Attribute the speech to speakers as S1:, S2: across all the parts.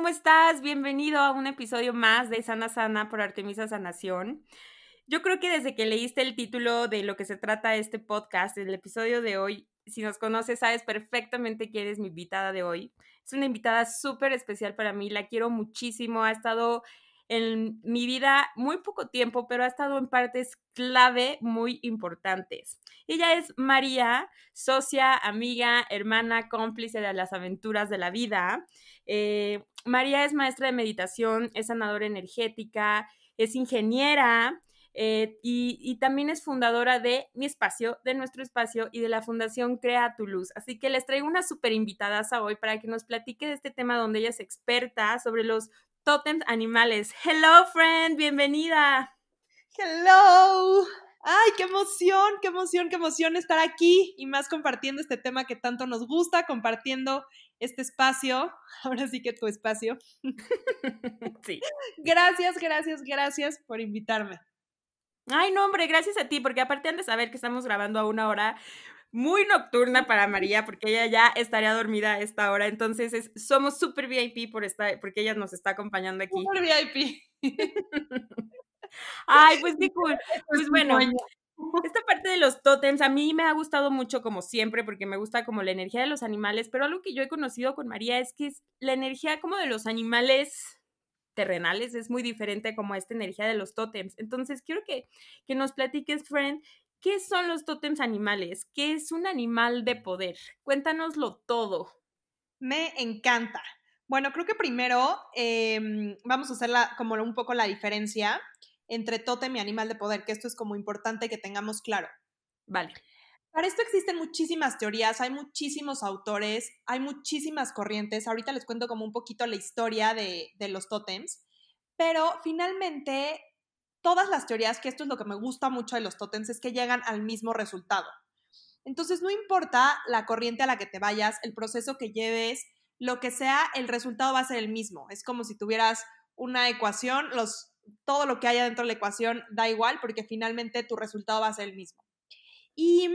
S1: ¿Cómo estás? Bienvenido a un episodio más de Sana Sana por Artemisa Sanación. Yo creo que desde que leíste el título de lo que se trata este podcast, el episodio de hoy, si nos conoces, sabes perfectamente quién es mi invitada de hoy. Es una invitada súper especial para mí, la quiero muchísimo, ha estado en mi vida muy poco tiempo, pero ha estado en partes clave muy importantes. Ella es María, socia, amiga, hermana, cómplice de las aventuras de la vida. Eh, María es maestra de meditación, es sanadora energética, es ingeniera, eh, y, también es fundadora de Mi Espacio, de Nuestro Espacio y de la Fundación Crea tu Luz. Así que les traigo una súper invitada hoy para que nos platique de este tema donde ella es experta sobre los tótems animales. Hello, friend, bienvenida.
S2: Hello. Ay, qué emoción, qué emoción, qué emoción estar aquí y más compartiendo este tema que tanto nos gusta, compartiendo este espacio. Ahora sí que tu espacio.
S1: sí.
S2: Gracias, gracias, gracias por invitarme.
S1: Ay, no, hombre, gracias a ti, porque aparte han de saber que estamos grabando a una hora muy nocturna para María, porque ella ya estaría dormida a esta hora. Entonces, somos súper VIP por esta, porque ella nos está acompañando aquí.
S2: Súper VIP.
S1: Ay, pues qué cool. Pues bueno, esta parte de los tótems a mí me ha gustado mucho como siempre porque me gusta como la energía de los animales, pero algo que yo he conocido con María es que la energía como de los animales terrenales es muy diferente como esta energía de los tótems. Entonces, quiero que, que nos platiques, friend, ¿qué son los tótems animales? ¿Qué es un animal de poder? Cuéntanoslo todo.
S2: Me encanta. Bueno, creo que primero em, vamos a hacer la, como un poco la diferencia entre tótem y animal de poder, que esto es como importante que tengamos claro.
S1: Vale.
S2: Para esto existen muchísimas teorías, hay muchísimos autores, hay muchísimas corrientes. Ahorita les cuento como un poquito la historia de, los tótems, pero finalmente todas las teorías, que esto es lo que me gusta mucho de los tótems, es que llegan al mismo resultado. Entonces, no importa la corriente a la que te vayas, el proceso que lleves, lo que sea, el resultado va a ser el mismo. Es como si tuvieras una ecuación, los, todo lo que haya dentro de la ecuación da igual porque finalmente tu resultado va a ser el mismo. Y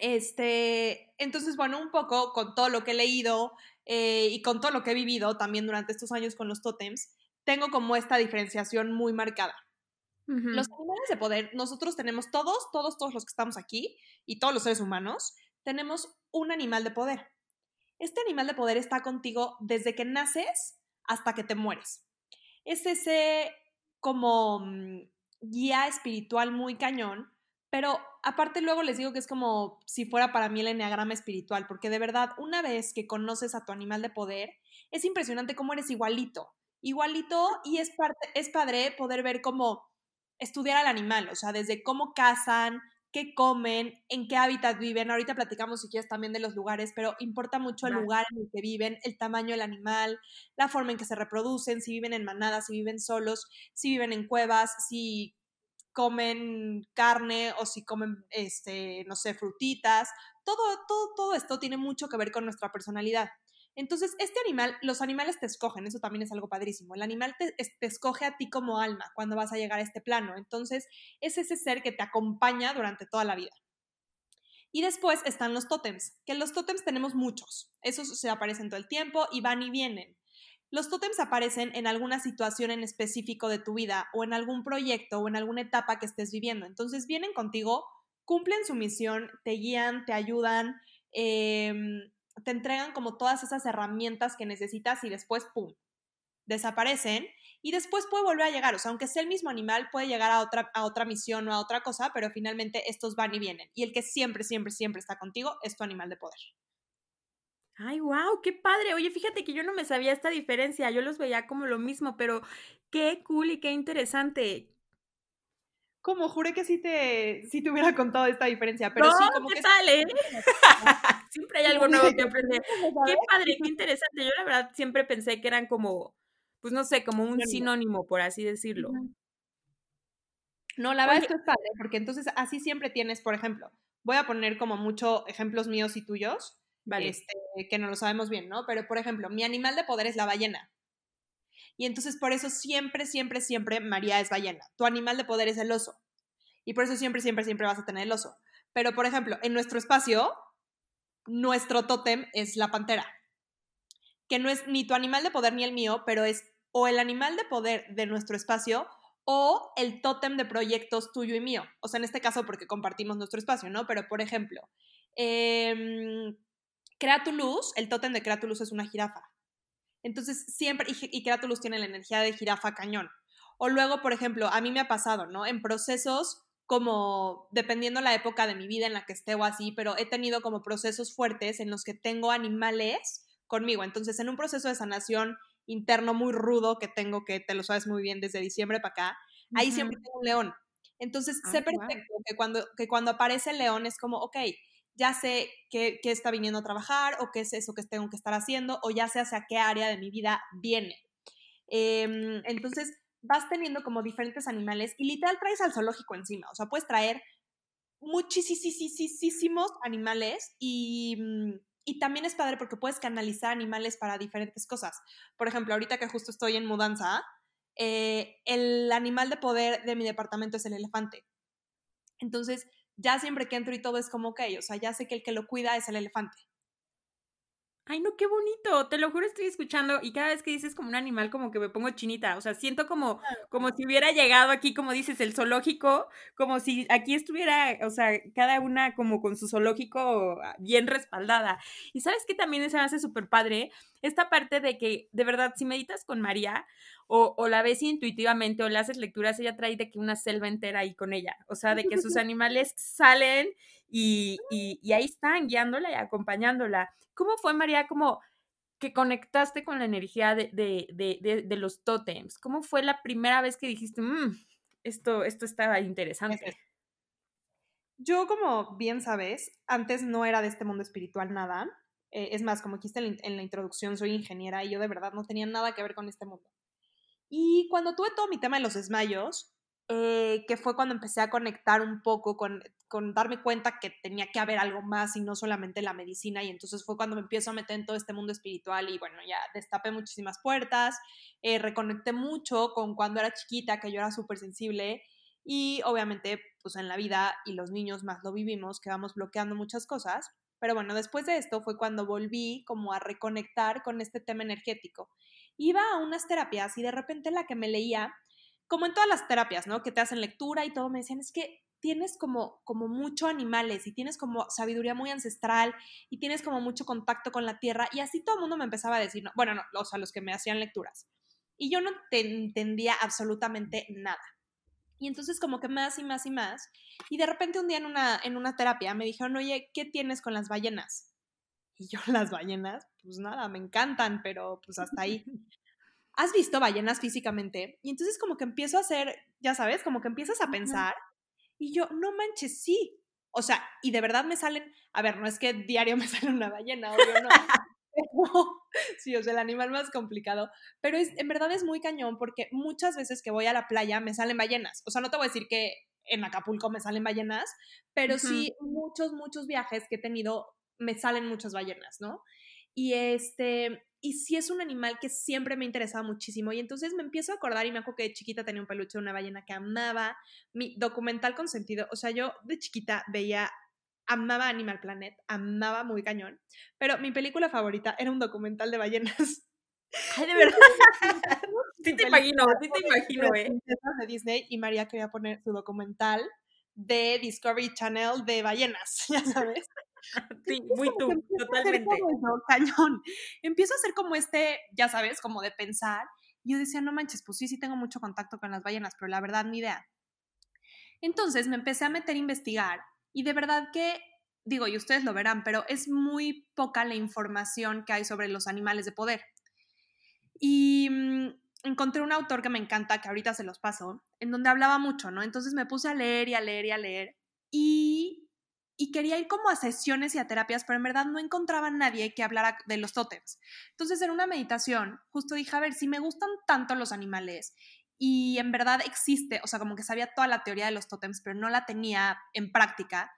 S2: este, entonces, bueno, un poco con todo lo que he leído eh, y con todo lo que he vivido también durante estos años con los tótems, tengo como esta diferenciación muy marcada. Los animales de poder, nosotros tenemos todos, todos, todos los que estamos aquí y todos los seres humanos, tenemos un animal de poder. Este animal de poder está contigo desde que naces hasta que te mueres. Es ese como mm, guía espiritual muy cañón pero aparte luego les digo que es como si fuera para mí el enneagrama espiritual, porque de verdad, una vez que conoces a tu animal de poder, es impresionante cómo eres igualito, igualito y es, parte, es padre poder ver cómo estudiar al animal, o sea, desde cómo cazan, qué comen, en qué hábitat viven. Ahorita platicamos si quieres también de los lugares, pero importa mucho el lugar en el que viven, el tamaño del animal, la forma en que se reproducen, si viven en manadas, si viven solos, si viven en cuevas, si comen carne o si comen, este, no sé, frutitas. Todo, todo, todo esto tiene mucho que ver con nuestra personalidad. Entonces, este animal, los animales te escogen, eso también es algo padrísimo. El animal te, escoge a ti como alma cuando vas a llegar a este plano. Entonces, es ese ser que te acompaña durante toda la vida. Y después están los tótems, que los tótems tenemos muchos. Esos se aparecen todo el tiempo y van y vienen. Los tótems aparecen en alguna situación en específico de tu vida o en algún proyecto o en alguna etapa que estés viviendo. Entonces vienen contigo, cumplen su misión, te guían, te ayudan, em, te entregan como todas esas herramientas que necesitas y después, ¡pum!, desaparecen y después puede volver a llegar. O sea, aunque sea el mismo animal, puede llegar a otra, a otra misión o a otra cosa, pero finalmente estos van y vienen. Y el que siempre, siempre, siempre está contigo es tu animal de poder.
S1: Ay, wow, qué padre. Oye, fíjate que yo no me sabía esta diferencia, yo los veía como lo mismo, pero qué cool y qué interesante.
S2: Como juré que sí te, sí te hubiera contado esta diferencia, pero sí, como
S1: ¿qué
S2: que...
S1: tal, eh? siempre hay algo nuevo que aprender. Qué padre, qué interesante. Yo la verdad siempre pensé que eran como, pues no sé, como un sinónimo, por así decirlo.
S2: No, la verdad es que es padre, porque entonces así siempre tienes, por ejemplo, voy a poner como muchos ejemplos míos y tuyos, vale. este, que no lo sabemos bien, ¿no? Pero, por ejemplo, mi animal de poder es la ballena. Y entonces por eso siempre, siempre, siempre María es ballena. Tu animal de poder es el oso. Y por eso siempre, siempre, siempre vas a tener el oso. Pero, por ejemplo, en nuestro espacio, nuestro tótem es la pantera. Que no es ni tu animal de poder ni el mío, pero es o el animal de poder de nuestro espacio o el tótem de proyectos tuyo y mío. O sea, en este caso porque compartimos nuestro espacio, ¿no? Pero, por ejemplo, eh, Crea tu luz, el tótem de Crea tu luz es una jirafa. Entonces, siempre, y, y Crea tu luz tiene la energía de jirafa cañón. O luego, por ejemplo, a mí me ha pasado, ¿no? En procesos como, dependiendo la época de mi vida en la que esté o así, pero he tenido como procesos fuertes en los que tengo animales conmigo. Entonces, en un proceso de sanación interno muy rudo que tengo, que te lo sabes muy bien desde diciembre para acá, ahí siempre tengo un león. Entonces, sé perfecto que, cuando, que cuando aparece el león es como, ok, ya sé qué, está viniendo a trabajar o qué es eso que tengo que estar haciendo o ya sé hacia qué área de mi vida viene. Em, entonces, vas teniendo como diferentes animales y literal traes al zoológico encima, o sea, puedes traer muchísimos animales y, mm, y también es padre porque puedes canalizar animales para diferentes cosas. Por ejemplo, ahorita que justo estoy en mudanza, eh, el animal de poder de mi departamento es el elefante. Entonces, ya siempre que entro y todo es como, ok, o sea, ya sé que el que lo cuida es el elefante.
S1: Ay, no, qué bonito. Te lo juro, estoy escuchando y cada vez que dices como un animal, como que me pongo chinita. O sea, siento como, como si hubiera llegado aquí, como dices, el zoológico, como si aquí estuviera, o sea, cada una como con su zoológico ah, bien respaldada. Y sabes que también se me hace súper padre esta parte de que, de verdad, si meditas con María o, o, la ves intuitivamente o le haces lecturas, ella trae de que una selva entera ahí con ella. O sea, de que sus animales salen y, y, ahí están guiándola y acompañándola. ¿Cómo fue, María, como que conectaste con la energía de, de, de, los tótems? ¿Cómo fue la primera vez que dijiste, mmm, esto, esto estaba interesante?
S2: Yo, como bien sabes, antes no era de este mundo espiritual nada. Eh, es más, como dijiste en la introducción, soy ingeniera y yo de verdad no tenía nada que ver con este mundo. Y cuando tuve todo mi tema de los desmayos, eh, que fue cuando empecé a conectar un poco con, con, darme cuenta que tenía que haber algo más y no solamente la medicina y entonces fue cuando me empiezo a meter en todo este mundo espiritual y bueno, ya destapé muchísimas puertas, eh, reconecté mucho con cuando era chiquita, que yo era súper sensible y obviamente pues en la vida y los niños más lo vivimos, que vamos bloqueando muchas cosas, pero bueno, después de esto fue cuando volví como a reconectar con este tema energético. Iba a unas terapias y de repente la que me leía como en todas las terapias, ¿no? Que te hacen lectura y todo, me decían, es que tienes como, como mucho animales y tienes como sabiduría muy ancestral y tienes como mucho contacto con la tierra y así todo el mundo me empezaba a decir, no, bueno, no, o sea, los que me hacían lecturas. Y yo no te entendía absolutamente nada. Y entonces como que más y más y más. Y de repente un día en una, en una terapia me dijeron, oye, ¿qué tienes con las ballenas? Y yo, las ballenas, pues nada, me encantan, pero pues hasta ahí. ¿has visto ballenas físicamente? Y entonces como que empiezo a hacer, ya sabes, como que empiezas a pensar y yo, no manches, sí. O sea, y de verdad me salen, a ver, no es que diario me sale una ballena, obvio no. sí, o sea, el animal más complicado, pero es, en verdad es muy cañón porque muchas veces que voy a la playa me salen ballenas. O sea, no te voy a decir que en Acapulco me salen ballenas, pero sí muchos, muchos viajes que he tenido me salen muchas ballenas, ¿no? Y este, y sí es un animal que siempre me ha interesado muchísimo. Y entonces me empiezo a acordar y me acuerdo que de chiquita tenía un peluche de una ballena que amaba. Mi documental con sentido, o sea, yo de chiquita veía, amaba Animal Planet, amaba muy cañón. Pero mi película favorita era un documental de ballenas.
S1: Ay, de verdad. sí te imagino, sí te imagino, eh.
S2: De Disney y María quería poner su documental de Discovery Channel de ballenas, ya sabes.
S1: Sí, muy tú, totalmente.
S2: cañón. Empiezo a hacer como este, ya sabes, como de pensar. Y yo decía, no manches, pues sí, sí tengo mucho contacto con las ballenas, pero la verdad, ni idea. Entonces me empecé a meter a investigar y de verdad que, digo, y ustedes lo verán, pero es muy poca la información que hay sobre los animales de poder. Y mm, encontré un autor que me encanta, que ahorita se los paso, en donde hablaba mucho, ¿no? Entonces me puse a leer y a leer y a leer. Y y quería ir como a sesiones y a terapias, pero en verdad no encontraba a nadie que hablara de los tótems. Entonces, en una meditación, justo dije, a ver, si me gustan tanto los animales y en verdad existe, o sea, como que sabía toda la teoría de los tótems, pero no la tenía en práctica,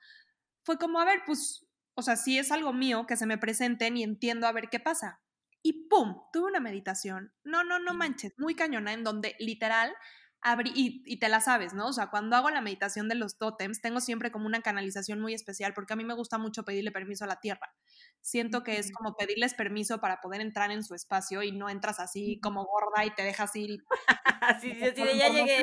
S2: fue como, a ver, pues, o sea, si es algo mío, que se me presenten y entiendo a ver qué pasa. Y ¡pum! Tuve una meditación. No, no, no manches, muy cañona, en donde literal abrí, y, te la sabes, ¿no? O sea, cuando hago la meditación de los tótems, tengo siempre como una canalización muy especial, porque a mí me gusta mucho pedirle permiso a la tierra. Siento que es como pedirles permiso para poder entrar en su espacio y no entras así como gorda y te dejas ir.
S1: así, sí, sí, ya llegué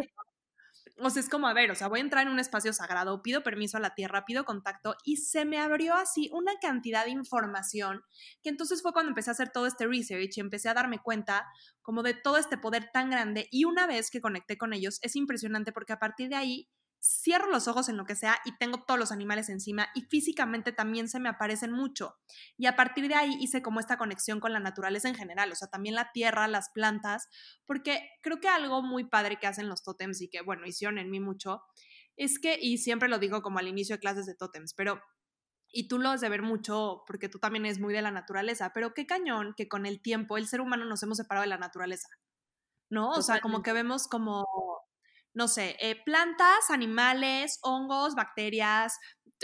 S2: o sea, es como, a ver, o sea, voy a entrar en un espacio sagrado, pido permiso a la tierra, pido contacto y se me abrió así una cantidad de información que entonces fue cuando empecé a hacer todo este research y empecé a darme cuenta como de todo este poder tan grande y una vez que conecté con ellos es impresionante porque a partir de ahí cierro los ojos en lo que sea y tengo todos los animales encima y físicamente también se me aparecen mucho. Y a partir de ahí hice como esta conexión con la naturaleza en general, o sea, también la tierra, las plantas, porque creo que algo muy padre que hacen los tótems y que, bueno, hicieron en mí mucho, es que, y siempre lo digo como al inicio de clases de tótems, pero y tú lo has de ver mucho porque tú también eres muy de la naturaleza, pero qué cañón que con el tiempo el ser humano nos hemos separado de la naturaleza, ¿no? O sea, como que vemos como no sé, eh, plantas, animales, hongos, bacterias,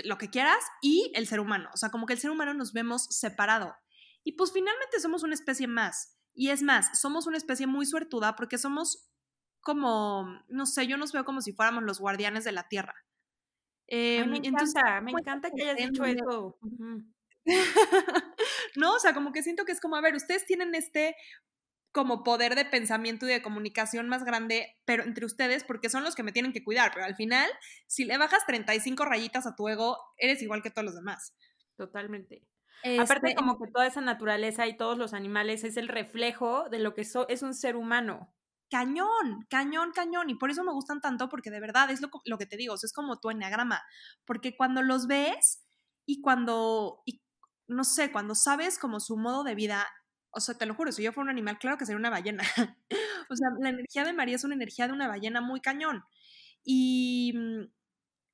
S2: lo que quieras, y el ser humano. O sea, como que el ser humano nos vemos separado. Y pues finalmente somos una especie más. Y es más, somos una especie muy suertuda porque somos como, no sé, yo nos veo como si fuéramos los guardianes de la Tierra.
S1: Eh, me encanta, me encanta que hayas dicho eso.
S2: no, o sea, como que siento que es como, a ver, ustedes tienen este como poder de pensamiento y de comunicación más grande, pero entre ustedes, porque son los que me tienen que cuidar, pero al final, si le bajas 35 rayitas a tu ego, eres igual que todos los demás.
S1: Totalmente. Aparte, este, como que toda esa naturaleza y todos los animales es el reflejo de lo que es un ser humano.
S2: Cañón, cañón, cañón. Y por eso me gustan tanto, porque de verdad es lo, lo que te digo, es como tu enneagrama. Porque cuando los ves y cuando, y, no sé, cuando sabes como su modo de vida, o sea, te lo juro, si yo fuera un animal, claro que sería una ballena. o sea, la energía de María es una energía de una ballena muy cañón. Y, mm,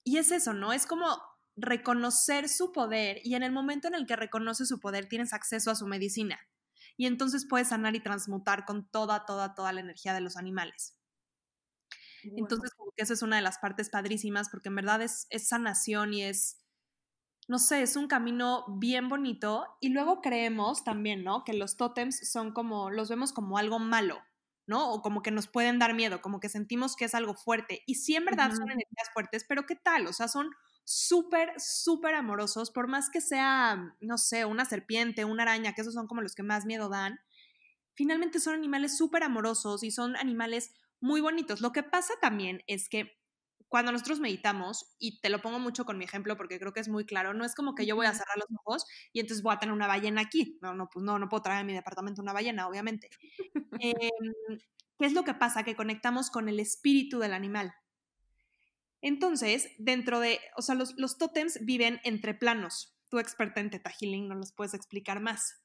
S2: y es eso, ¿no? Es como reconocer su poder y en el momento en el que reconoces su poder tienes acceso a su medicina. Y entonces puedes sanar y transmutar con toda, toda, toda la energía de los animales. Entonces, como que eso es una de las partes padrísimas porque en verdad es, es sanación y es no sé, es un camino bien bonito y luego creemos también, ¿no? Que los tótems son como, los vemos como algo malo, ¿no? O como que nos pueden dar miedo, como que sentimos que es algo fuerte. Y sí, en verdad son energías fuertes, pero ¿qué tal? O sea, son súper, súper amorosos, por más que sea, no sé, una serpiente, una araña, que esos son como los que más miedo dan. Finalmente son animales súper amorosos y son animales muy bonitos. Lo que pasa también es que cuando nosotros meditamos, y te lo pongo mucho con mi ejemplo porque creo que es muy claro, no es como que yo voy a cerrar los ojos y entonces voy a tener una ballena aquí. No, no, pues no, no puedo traer a mi departamento una ballena, obviamente. Em, ¿Qué es lo que pasa? Que conectamos con el espíritu del animal. Entonces, dentro de, o sea, los, los tótems viven entre planos. Tú experta en Teta Healing no los puedes explicar más.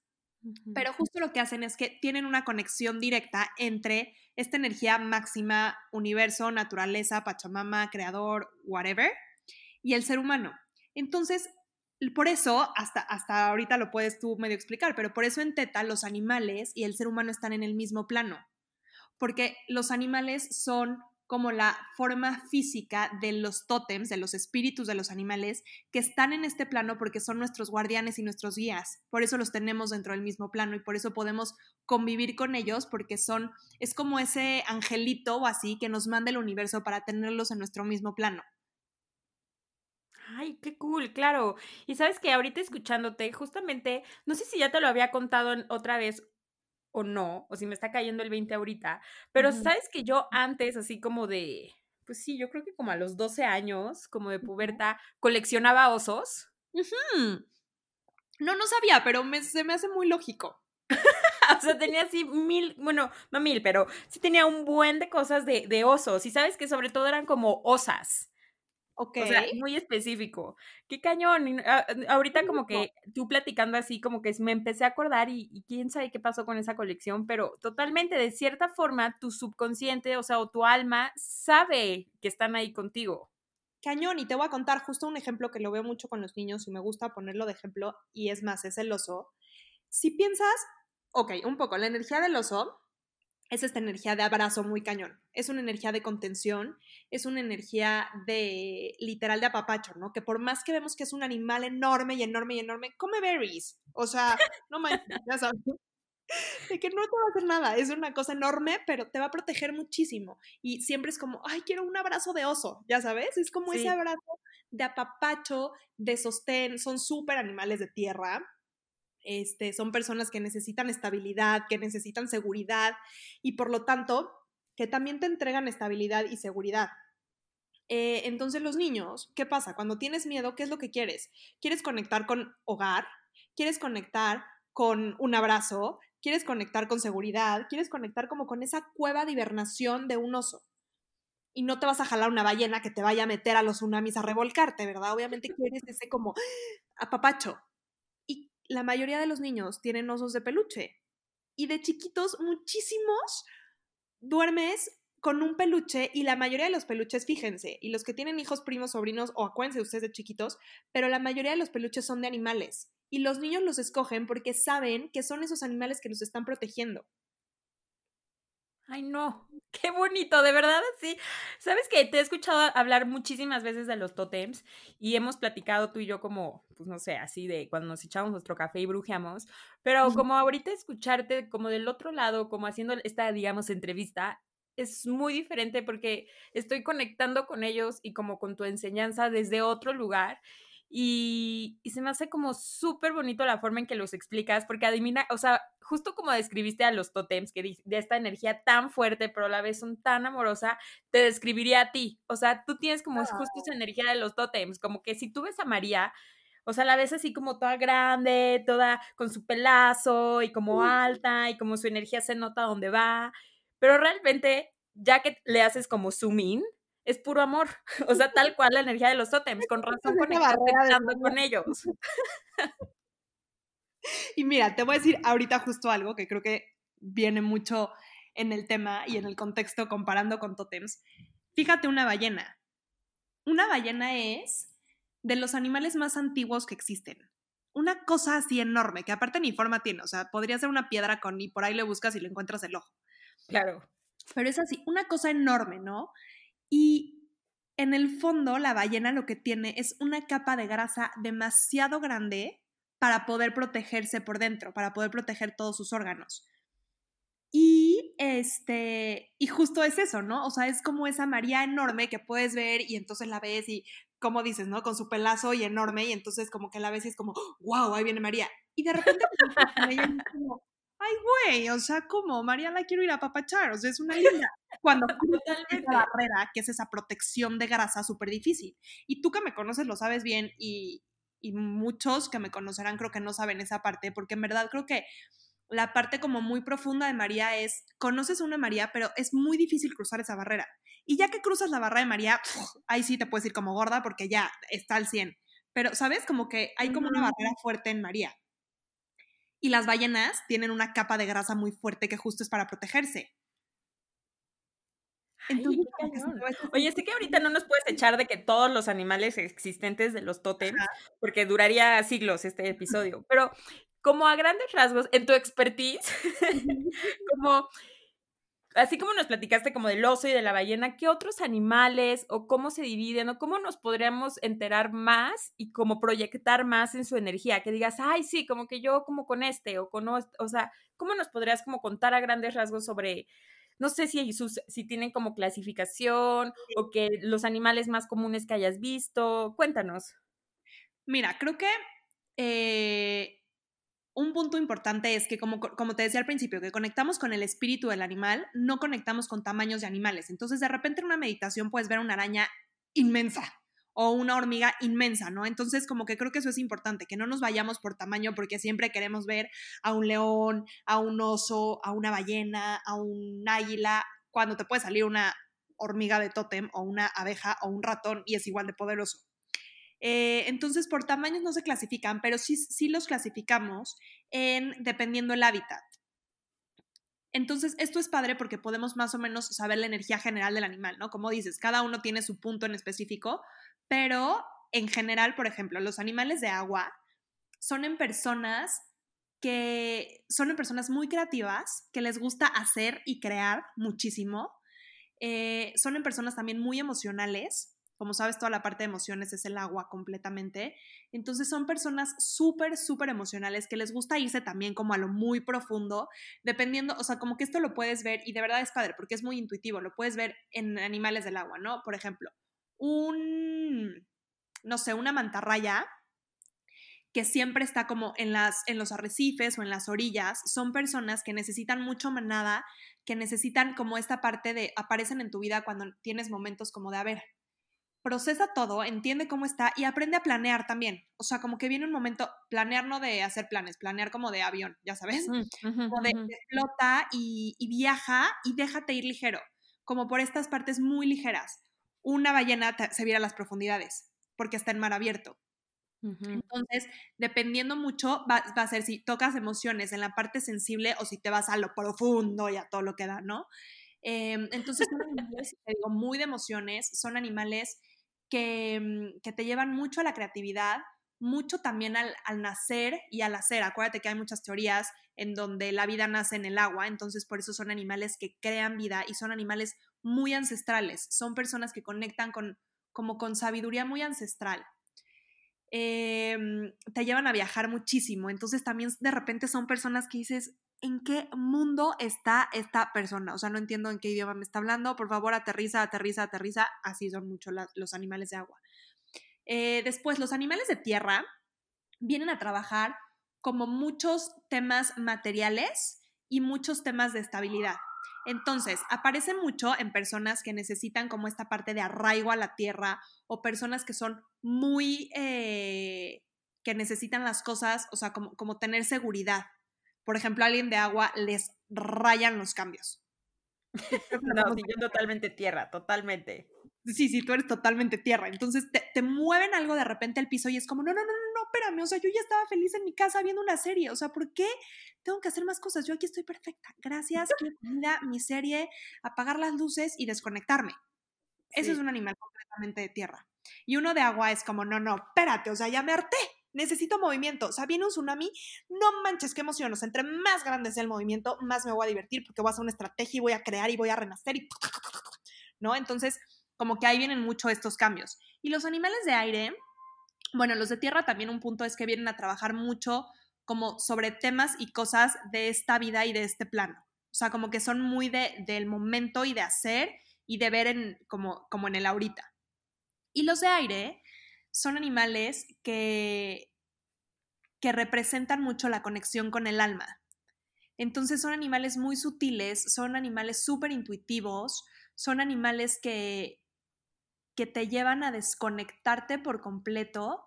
S2: Pero justo lo que hacen es que tienen una conexión directa entre esta energía máxima, universo, naturaleza, Pachamama, creador, whatever, y el ser humano. Entonces, por eso, hasta, hasta ahorita lo puedes tú medio explicar, pero por eso en Teta los animales y el ser humano están en el mismo plano, porque los animales son como la forma física de los tótems, de los espíritus de los animales que están en este plano porque son nuestros guardianes y nuestros guías. Por eso los tenemos dentro del mismo plano y por eso podemos convivir con ellos porque son, es como ese angelito o así que nos manda el universo para tenerlos en nuestro mismo plano.
S1: Ay, qué cool, claro. Y sabes que ahorita escuchándote, justamente, no sé si ya te lo había contado otra vez o no, o si me está cayendo el 20 ahorita, pero sabes que yo antes, así como de, pues sí, yo creo que como a los 12 años, como de puberta, coleccionaba osos.
S2: No, no sabía, pero se me hace muy lógico.
S1: o sea, tenía así mil, bueno, no mil, pero sí tenía un buen de cosas de, de osos. Y sabes que sobre todo eran como osas.
S2: Ok.
S1: O sea, muy específico. Qué cañón. Ah, ahorita como que tú platicando así, como que me empecé a acordar y, quién sabe qué pasó con esa colección, pero totalmente, de cierta forma, tu subconsciente, o sea, o tu alma sabe que están ahí contigo.
S2: Cañón, y te voy a contar justo un ejemplo que lo veo mucho con los niños y me gusta ponerlo de ejemplo, y es más, es el oso. Si piensas, ok, un poco, la energía del oso es esta energía de abrazo muy cañón. Es una energía de contención, es una energía de literal de apapacho, ¿no? Que por más que vemos que es un animal enorme y enorme y enorme, come berries. O sea, no manches, ya sabes. De que no te va a hacer nada, es una cosa enorme, pero te va a proteger muchísimo. Y siempre es como, ay, quiero un abrazo de oso, ya sabes, es como ese abrazo de apapacho, de sostén, son súper animales de tierra, este, son personas que necesitan estabilidad, que necesitan seguridad y por lo tanto que también te entregan estabilidad y seguridad. Eh, entonces los niños, ¿qué pasa? Cuando tienes miedo, ¿qué es lo que quieres? ¿Quieres conectar con hogar? ¿Quieres conectar con un abrazo? ¿Quieres conectar con seguridad? ¿Quieres conectar como con esa cueva de hibernación de un oso? Y no te vas a jalar una ballena que te vaya a meter a los tsunamis a revolcarte, ¿verdad? Obviamente quieres ese como apapacho la mayoría de los niños tienen osos de peluche. Y de chiquitos, muchísimos duermes con un peluche y la mayoría de los peluches, fíjense, y los que tienen hijos, primos, sobrinos o acuérdense ustedes de chiquitos, pero la mayoría de los peluches son de animales. Y los niños los escogen porque saben que son esos animales que los están protegiendo.
S1: Ay, no, qué bonito, de verdad, sí. Sabes que te he escuchado hablar muchísimas veces de los tótems y hemos platicado tú y yo como, pues no sé, así de cuando nos echamos nuestro café y brujeamos, pero como ahorita escucharte como del otro lado, como haciendo esta, digamos, entrevista, es muy diferente porque estoy conectando con ellos y como con tu enseñanza desde otro lugar y, se me hace como súper bonito la forma en que los explicas, porque adivina, o sea, justo como describiste a los totems, que de esta energía tan fuerte, pero a la vez son tan amorosa, te describiría a ti. O sea, tú tienes como es justo esa energía de los totems, como que si tú ves a María, o sea, la ves así como toda grande, toda con su pelazo y como alta y como su energía se nota donde va, pero realmente, ya que le haces como zoom in, es puro amor. O sea, tal cual la energía de los tótems, con razón conectando con ellos.
S2: Y mira, te voy a decir ahorita justo algo que creo que viene mucho en el tema y en el contexto comparando con tótems. Fíjate una ballena. Una ballena es de los animales más antiguos que existen. Una cosa así enorme, que aparte ni forma tiene, o sea, podría ser una piedra con y por ahí le buscas y le encuentras el ojo.
S1: Claro.
S2: Pero es así, una cosa enorme, ¿no? Y en el fondo, la ballena lo que tiene es una capa de grasa demasiado grande para poder protegerse por dentro, para poder proteger todos sus órganos. Y este, y justo es eso, ¿no? O sea, es como esa María enorme que puedes ver y entonces la ves y, como dices, ¿no? Con su pelazo y enorme y entonces como que la ves y es como, wow, ahí viene María. Y de repente como, ay, güey, o sea, como María la quiero ir a papachar, o sea, es una linda. Cuando cruzas esa barrera, que es esa protección de grasa súper difícil. Y tú que me conoces lo sabes bien y, y muchos que me conocerán creo que no saben esa parte, porque en verdad creo que la parte como muy profunda de María es, conoces a una María, pero es muy difícil cruzar esa barrera. Y ya que cruzas la barrera de María, ahí sí te puedes ir como gorda porque ya está al 100. Pero, ¿sabes? Como que hay como una barrera fuerte en María. Y las ballenas tienen una capa de grasa muy fuerte que justo es para protegerse.
S1: Oye, sé que ahorita no nos puedes echar de que todos los animales existentes de los tótems, porque duraría siglos este episodio, pero como a grandes rasgos, en tu expertise, como así como nos platicaste como del oso y de la ballena, ¿qué otros animales o cómo se dividen o cómo nos podríamos enterar más y como proyectar más en su energía? Que digas, ay, sí, como que yo como con este o con, o sea, ¿cómo nos podrías como contar a grandes rasgos sobre, no sé si, sus, si tienen como clasificación o que los animales más comunes que hayas visto? Cuéntanos.
S2: Mira, creo que eh, un punto importante es que, como, como te decía al principio, que conectamos con el espíritu del animal, no conectamos con tamaños de animales. Entonces, de repente en una meditación puedes ver una araña inmensa o una hormiga inmensa, ¿no? Entonces, como que creo que eso es importante, que no nos vayamos por tamaño porque siempre queremos ver a un león, a un oso, a una ballena, a un águila, cuando te puede salir una hormiga de tótem o una abeja o un ratón y es igual de poderoso. Eh, entonces, por tamaños no se clasifican, pero sí, sí los clasificamos en dependiendo el hábitat. Entonces, esto es padre porque podemos más o menos saber la energía general del animal, ¿no? Como dices, cada uno tiene su punto en específico, pero en general, por ejemplo, los animales de agua son en personas que son personas muy creativas, que les gusta hacer y crear muchísimo. Eh, son en personas también muy emocionales, como sabes, toda la parte de emociones es el agua completamente. Entonces son personas súper, súper emocionales que les gusta irse también como a lo muy profundo, dependiendo, o sea, como que esto lo puedes ver y de verdad es padre porque es muy intuitivo, lo puedes ver en animales del agua, ¿no? Por ejemplo, un, no sé, una mantarraya que siempre está como en, las, en los arrecifes o en las orillas, son personas que necesitan mucho manada, que necesitan como esta parte de, aparecen en tu vida cuando tienes momentos como de, a ver, procesa todo, entiende cómo está y aprende a planear también. O sea, como que viene un momento, planear no de hacer planes, planear como de avión, ya sabes, mm, como de, flota y, viaja y déjate ir ligero, como por estas partes muy ligeras. Una ballena se viera a las profundidades porque está en mar abierto. Entonces, dependiendo mucho, va, a ser si tocas emociones en la parte sensible o si te vas a lo profundo y a todo lo que da, ¿no? Em, entonces, son animales, digo, muy de emociones, son animales Mm, que, te llevan mucho a la creatividad, mucho también al, nacer y al hacer. Acuérdate que hay muchas teorías en donde la vida nace en el agua, entonces por eso son animales que crean vida y son animales muy ancestrales, son personas que conectan con, como con sabiduría muy ancestral. Em, te llevan a viajar muchísimo, entonces también de repente son personas que dices, en qué mundo está esta persona. O sea, no entiendo en qué idioma me está hablando. Por favor, aterriza, aterriza, aterriza. Así son muchos los animales de agua. Eh, después, los animales de tierra vienen a trabajar como muchos temas materiales y muchos temas de estabilidad. Entonces, aparece mucho en personas que necesitan como esta parte de arraigo a la tierra o personas que son muy, eh, que necesitan las cosas, o sea, como, como tener seguridad por ejemplo, a alguien de agua les rayan los cambios.
S1: no, sí, yo totalmente tierra, totalmente.
S2: Sí, sí, tú eres totalmente tierra. Entonces te, mueven algo de repente al piso y es como, no, no, no, no, espérame, o sea, yo ya estaba feliz en mi casa viendo una serie, o sea, ¿por qué tengo que hacer más cosas? Yo aquí estoy perfecta. Gracias, mira mi serie, apagar las luces y desconectarme. Eso es un animal completamente de tierra. Y uno de agua es como, no, no, espérate, o sea, ya me harté necesito movimiento. O sea, viene un tsunami, no manches, qué emoción. O sea, entre más grande sea el movimiento, más me voy a divertir porque voy a hacer una estrategia y voy a crear y voy a renacer y... ¿No? Entonces, como que ahí vienen mucho estos cambios. Y los animales de aire, bueno, los de tierra también un punto es que vienen a trabajar mucho como sobre temas y cosas de esta vida y de este plano. O sea, como que son muy de, del momento y de hacer y de ver en, como, como en el ahorita. Y los de aire son animales que, que representan mucho la conexión con el alma. Entonces son animales muy sutiles, son animales súper intuitivos, son animales que, que te llevan a desconectarte por completo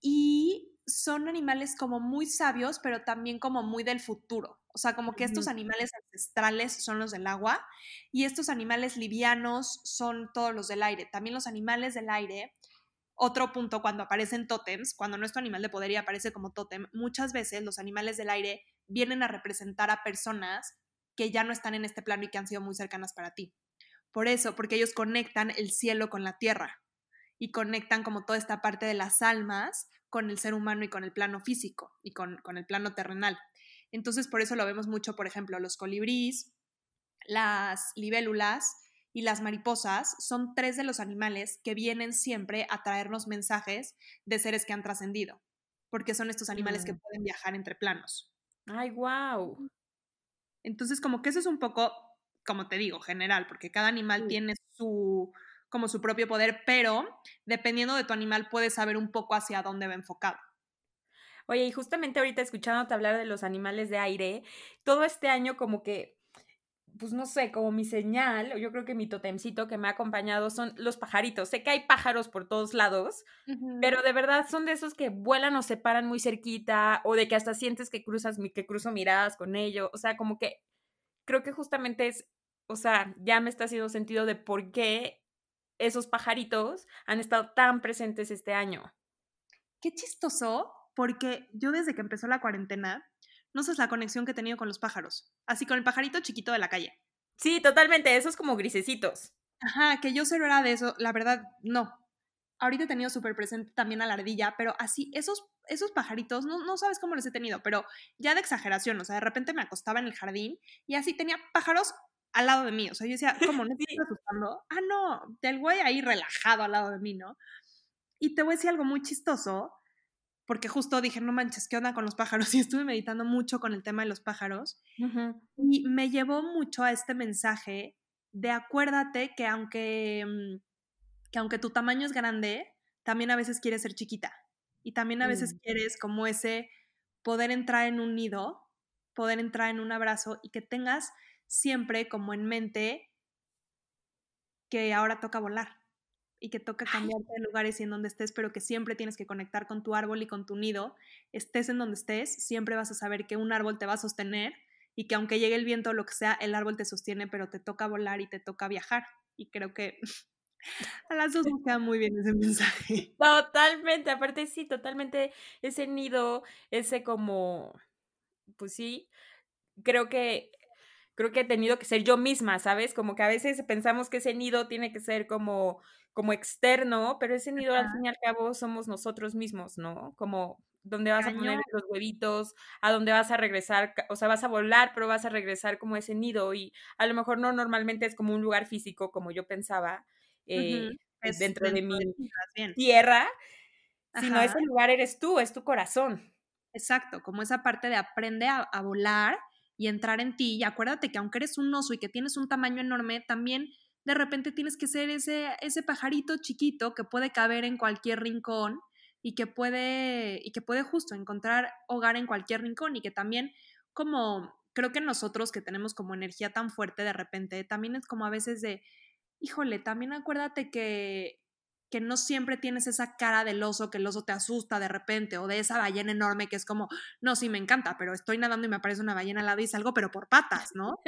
S2: y son animales como muy sabios, pero también como muy del futuro. O sea, como que estos animales ancestrales son los del agua y estos animales livianos son todos los del aire. También los animales del aire otro punto, cuando aparecen tótems, cuando nuestro animal de poder y aparece como tótem, muchas veces los animales del aire vienen a representar a personas que ya no están en este plano y que han sido muy cercanas para ti. Por eso, porque ellos conectan el cielo con la tierra y conectan como toda esta parte de las almas con el ser humano y con el plano físico y con, con el plano terrenal. Entonces, por eso lo vemos mucho, por ejemplo, los colibríes, las libélulas, y las mariposas son tres de los animales que vienen siempre a traernos mensajes de seres que han trascendido, porque son estos animales que mm. pueden viajar entre planos.
S1: ¡Ay, wow!
S2: Entonces, como que eso es un poco, como te digo, general, porque cada animal tiene su como su propio poder, pero dependiendo de tu animal puedes saber un poco hacia dónde va enfocado.
S1: Oye, y justamente ahorita escuchándote hablar de los animales de aire, todo este año como que pues no sé, como mi señal, yo creo que mi totemcito que me ha acompañado son los pajaritos. Sé que hay pájaros por todos lados, pero de verdad son de esos que vuelan o se paran muy cerquita, o de que hasta sientes que cruzas, que cruzo miradas con ellos. O sea, como que creo que justamente es, o sea, ya me está haciendo sentido de por qué esos pajaritos han estado tan presentes este año.
S2: Qué chistoso, porque yo desde que empezó la cuarentena, no sabes la conexión que he tenido con los pájaros. Así con el pajarito chiquito de la calle.
S1: Sí, totalmente, esos como grisecitos.
S2: Ajá, que yo cero era de eso, la verdad, no. Ahorita he tenido súper presente también a la ardilla, pero así, esos, esos pajaritos, no, no sabes cómo los he tenido, pero ya de exageración, o sea, de repente me acostaba en el jardín y así tenía pájaros al lado de mí, o sea, yo decía, ¿cómo no te estás asustando? Ah, no, del güey ahí relajado al lado de mí, ¿no? Y te voy a decir algo muy chistoso, porque justo dije, no manches, ¿qué onda con los pájaros? Y estuve meditando mucho con el tema de los pájaros. Y me llevó mucho a este mensaje de acuérdate que aunque mm, que aunque tu tamaño es grande, también a veces quieres ser chiquita. Y también a veces mm. quieres como ese poder entrar en un nido, poder entrar en un abrazo y que tengas siempre como en mente que ahora toca volar y que toca cambiarte de lugares y en donde estés, pero que siempre tienes que conectar con tu árbol y con tu nido. Estés en donde estés, siempre vas a saber que un árbol te va a sostener y que aunque llegue el viento o lo que sea, el árbol te sostiene, pero te toca volar y te toca viajar. Y creo que A las dos queda muy bien ese mensaje.
S1: Totalmente, aparte sí, totalmente ese nido, ese como, pues sí, creo que creo que he tenido que ser yo misma, ¿sabes? Como que a veces pensamos que ese nido tiene que ser como como externo, pero ese nido al fin y al cabo somos nosotros mismos, ¿no? Como donde vas a poner los huevitos, a donde vas a regresar, o sea, vas a volar, pero vas a regresar como ese nido y a lo mejor no normalmente es como un lugar físico como yo pensaba, eh, dentro de mi tierra, sino ese lugar eres tú, es tu corazón.
S2: Exacto, como esa parte de aprende a, volar y entrar en ti. Y acuérdate que aunque eres un oso y que tienes un tamaño enorme, también de repente tienes que ser ese, ese pajarito chiquito que puede caber en cualquier rincón y que puede, y que puede justo encontrar hogar en cualquier rincón y que también como creo que nosotros que tenemos como energía tan fuerte de repente, también es como a veces de, híjole, también acuérdate que, que no siempre tienes esa cara del oso, que el oso te asusta de repente, o de esa ballena enorme que es como, no, sí, me encanta, pero estoy nadando y me aparece una ballena al lado y salgo, pero por patas, ¿no?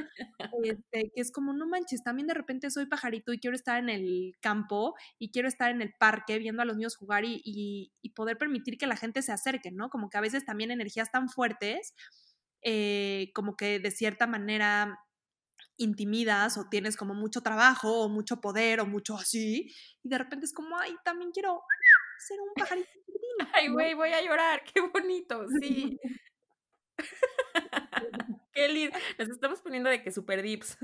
S2: Este, que es como, no manches, también de repente soy pajarito y quiero estar en el campo y quiero estar en el parque viendo a los niños jugar y, y, poder permitir que la gente se acerque, ¿no? Como que a veces también energías tan fuertes, eh, como que de cierta manera intimidas o tienes como mucho trabajo o mucho poder o mucho así, y de repente es como, ay, también quiero ser un pajarito.
S1: Ay, güey, voy a llorar, qué bonito, sí. qué lindo. Nos estamos poniendo de que super dips.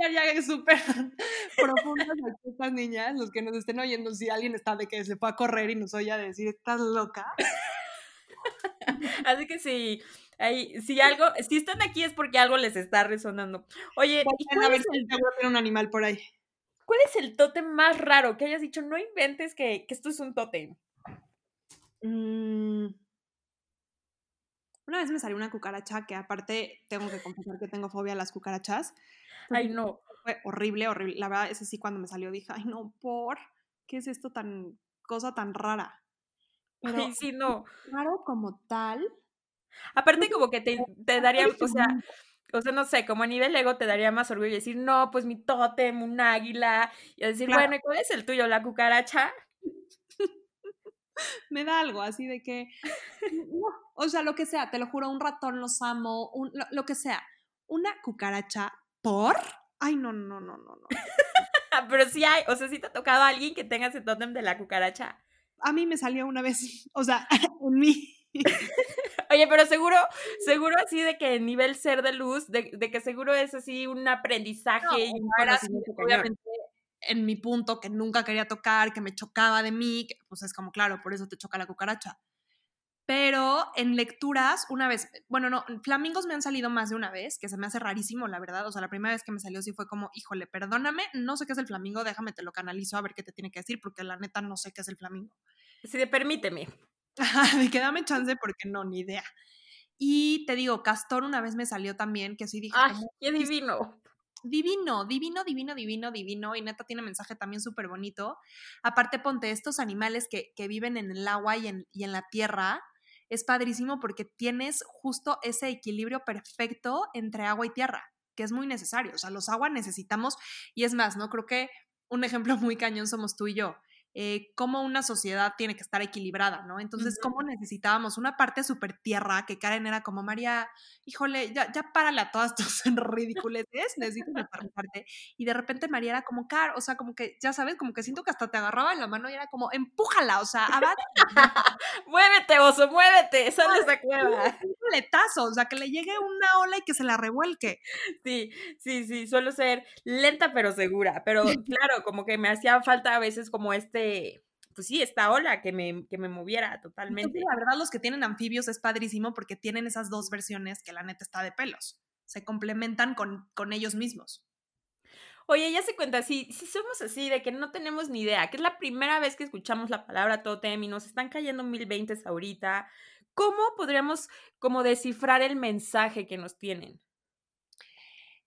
S2: ya, ya, súper profundas estas niñas, los que nos estén oyendo, si alguien está de que se fue a correr y nos oye a decir, estás loca.
S1: Así que sí, si algo, si están aquí es porque algo les está resonando. Oye,
S2: a ver si el, un animal por ahí.
S1: ¿Cuál es el tótem más raro que hayas dicho? No inventes que, esto es un tótem.
S2: Mm. Una vez me salió una cucaracha que aparte tengo que confesar que tengo fobia a las cucarachas.
S1: Ay, no.
S2: Fue horrible, horrible. La verdad, ese sí cuando me salió dije, ay, no, por, ¿qué es esto tan, cosa tan rara?
S1: Pero ay, sí, no.
S2: Raro como tal,
S1: Aparte como que te, te daría, o sea, o sea, no sé, como a nivel ego te daría más orgullo decir, no, pues mi tótem, un águila, y decir, bueno, ¿y cuál es el tuyo? ¿La cucaracha?
S2: Me da algo así de que, o sea, lo que sea, te lo juro, un ratón los amo, un, lo, que sea. Una cucaracha, ¿por? Ay, no, no, no, no, no.
S1: Pero sí hay, o sea, sí te ha tocado a alguien que tenga ese tótem de la cucaracha.
S2: A mí me salió una vez, o sea, en mí.
S1: Oye, pero seguro, seguro así de que nivel ser de luz, de, que seguro es así un aprendizaje y un
S2: obviamente en mi punto que nunca quería tocar, que me chocaba de mí, pues es como, claro, por eso te choca la cucaracha. Pero en lecturas, una vez, bueno, no, flamingos me han salido más de una vez, que se me hace rarísimo, la verdad. O sea, la primera vez que me salió sí fue como, híjole, perdóname, no sé qué es el flamingo, déjame te lo canalizo a ver qué te tiene que decir, porque la neta no sé qué es el flamingo.
S1: Sí, permíteme.
S2: De que dame chance porque no, ni idea. Y te digo, Castor una vez me salió también, que así dije.
S1: ¡Ay, qué divino!
S2: Divino, divino, divino, divino, divino. Y neta tiene mensaje también súper bonito. Aparte, ponte estos animales que, que viven en el agua y en, y en la tierra. Es padrísimo porque tienes justo ese equilibrio perfecto entre agua y tierra, que es muy necesario. O sea, los aguas necesitamos. Y es más, ¿no? Creo que un ejemplo muy cañón somos tú y yo eh, cómo una sociedad tiene que estar equilibrada, ¿no? Entonces, cómo necesitábamos una parte súper tierra, que Karen era como, María, híjole, ya, ya párale a todas tus ridiculeces, necesito parte. Y de repente María era como, Car, o sea, como que, ya sabes, como que siento que hasta te agarraba en la mano y era como, empújala, o sea, abate.
S1: muévete, oso, muévete, sal de esa cueva.
S2: Un letazo, o sea, que le llegue una ola y que se la revuelque.
S1: Sí, sí, sí, suelo ser lenta pero segura, pero claro, como que me hacía falta a veces como este, pues sí, esta ola que me, que me moviera totalmente.
S2: la verdad, los que tienen anfibios es padrísimo porque tienen esas dos versiones que la neta está de pelos. Se complementan con, con ellos mismos.
S1: Oye, ya se cuenta, si, si somos así, de que no tenemos ni idea, que es la primera vez que escuchamos la palabra totem y nos están cayendo mil veintes ahorita, ¿cómo podríamos como descifrar el mensaje que nos tienen?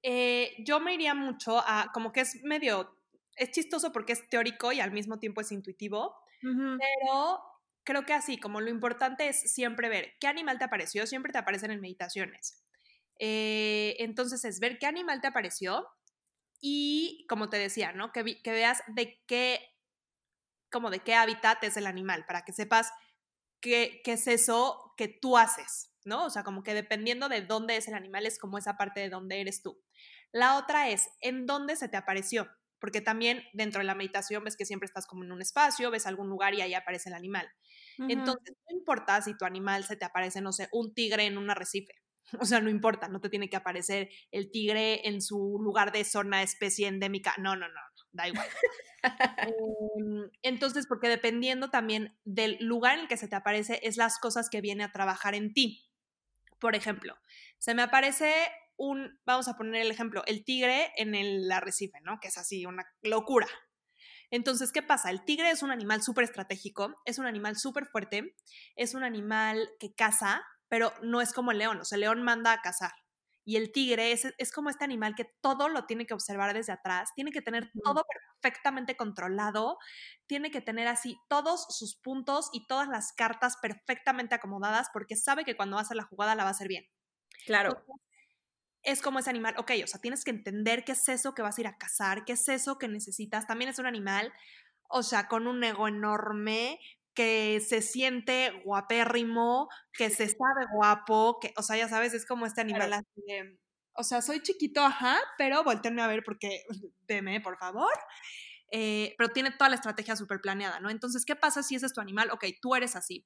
S2: Eh, yo me iría mucho a, como que es medio, es chistoso porque es teórico y al mismo tiempo es intuitivo, pero creo que así, como lo importante es siempre ver qué animal te apareció, siempre te aparecen en meditaciones. Eh, entonces es ver qué animal te apareció y, como te decía, ¿no? Que, que veas de qué, como de qué hábitat es el animal, para que sepas qué, qué es eso que tú haces, ¿no? O sea, como que dependiendo de dónde es el animal, es como esa parte de dónde eres tú. La otra es en dónde se te apareció, porque también dentro de la meditación ves que siempre estás como en un espacio, ves algún lugar y ahí aparece el animal. Entonces, no importa si tu animal se te aparece, no sé, un tigre en un arrecife. O sea, no importa, no te tiene que aparecer el tigre en su lugar de zona especie endémica. No, no, no, no da igual. Em, entonces, porque dependiendo también del lugar en el que se te aparece, es las cosas que viene a trabajar en ti. Por ejemplo, se me aparece un, vamos a poner el ejemplo, el tigre en el arrecife, ¿no? Que es así, una locura. Entonces, ¿qué pasa? El tigre es un animal súper estratégico, es un animal súper fuerte, es un animal que caza, pero no es como el león, o sea, el león manda a cazar. Y el tigre es, es como este animal que todo lo tiene que observar desde atrás, tiene que tener todo perfectamente controlado, tiene que tener así todos sus puntos y todas las cartas perfectamente acomodadas porque sabe que cuando va a hacer la jugada la va a hacer bien.
S1: Claro
S2: es como ese animal, ok, o sea, tienes que entender qué es eso que vas a ir a cazar, qué es eso que necesitas. También es un animal, o sea, con un ego enorme, que se siente guapérrimo, que se sabe guapo, que, o sea, ya sabes, es como este animal así de, o sea, soy chiquito, ajá, pero volteenme a ver porque, deme, por favor. Eh, pero tiene toda la estrategia súper planeada, ¿no? Entonces, ¿qué pasa si ese es tu animal? Ok, tú eres así,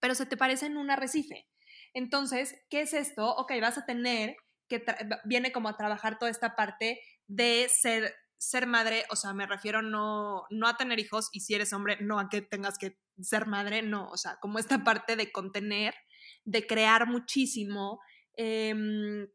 S2: pero se te parece en un arrecife. Entonces, ¿qué es esto? Ok, vas a tener que viene como a trabajar toda esta parte de ser, ser madre, o sea, me refiero no, no a tener hijos y si eres hombre, no a que tengas que ser madre, no, o sea, como esta parte de contener, de crear muchísimo. Em,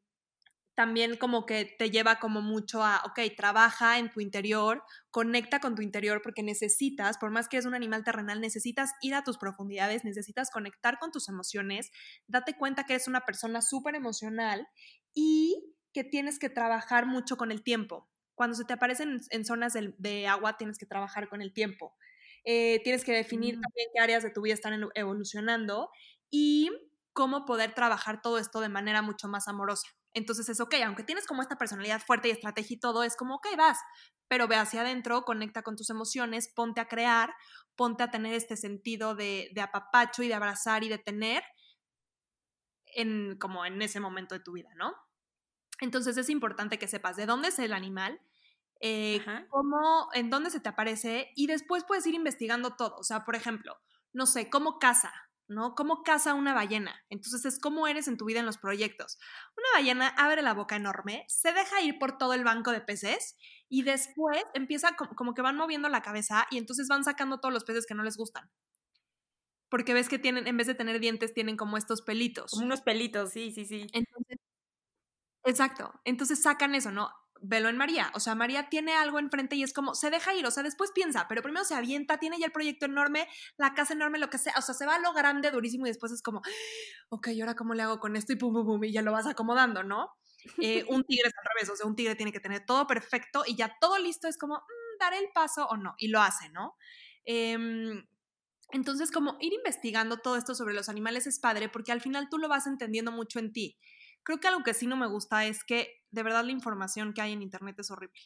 S2: también como que te lleva como mucho a, ok, trabaja en tu interior, conecta con tu interior porque necesitas, por más que eres un animal terrenal, necesitas ir a tus profundidades, necesitas conectar con tus emociones, date cuenta que eres una persona súper emocional y que tienes que trabajar mucho con el tiempo. Cuando se te aparecen en, zonas de, agua, tienes que trabajar con el tiempo. Eh, tienes que definir mm. también qué áreas de tu vida están evolucionando y cómo poder trabajar todo esto de manera mucho más amorosa. Entonces es ok, aunque tienes como esta personalidad fuerte y estrategia y todo, es como, ok, vas, pero ve hacia adentro, conecta con tus emociones, ponte a crear, ponte a tener este sentido de, de apapacho y de abrazar y de tener en, como en ese momento de tu vida, ¿no? Entonces es importante que sepas de dónde es el animal, eh, cómo, en dónde se te aparece y después puedes ir investigando todo. O sea, por ejemplo, no sé, cómo caza, ¿no? ¿Cómo caza una ballena? Entonces es cómo eres en tu vida en los proyectos. Una ballena abre la boca enorme, se deja ir por todo el banco de peces y después empieza como que van moviendo la cabeza y entonces van sacando todos los peces que no les gustan. Porque ves que tienen, en vez de tener dientes, tienen como estos pelitos.
S1: Como unos pelitos, sí, sí, sí.
S2: Entonces, exacto. Entonces sacan eso, ¿no? Velo en María. O sea, María tiene algo enfrente y es como, se deja ir, o sea, después piensa, pero primero se avienta, tiene ya el proyecto enorme, la casa enorme, lo que sea. O sea, se va a lo grande, durísimo, y después es como, ok, ¿y ahora cómo le hago con esto? Y pum, pum, pum, y ya lo vas acomodando, ¿no? Eh, un tigre es al revés, o sea, un tigre tiene que tener todo perfecto y ya todo listo, es como, mm, dar el paso o no, y lo hace, ¿no? Eh, entonces, como ir investigando todo esto sobre los animales es padre porque al final tú lo vas entendiendo mucho en ti. Creo que algo que sí no me gusta es que de verdad la información que hay en Internet es horrible.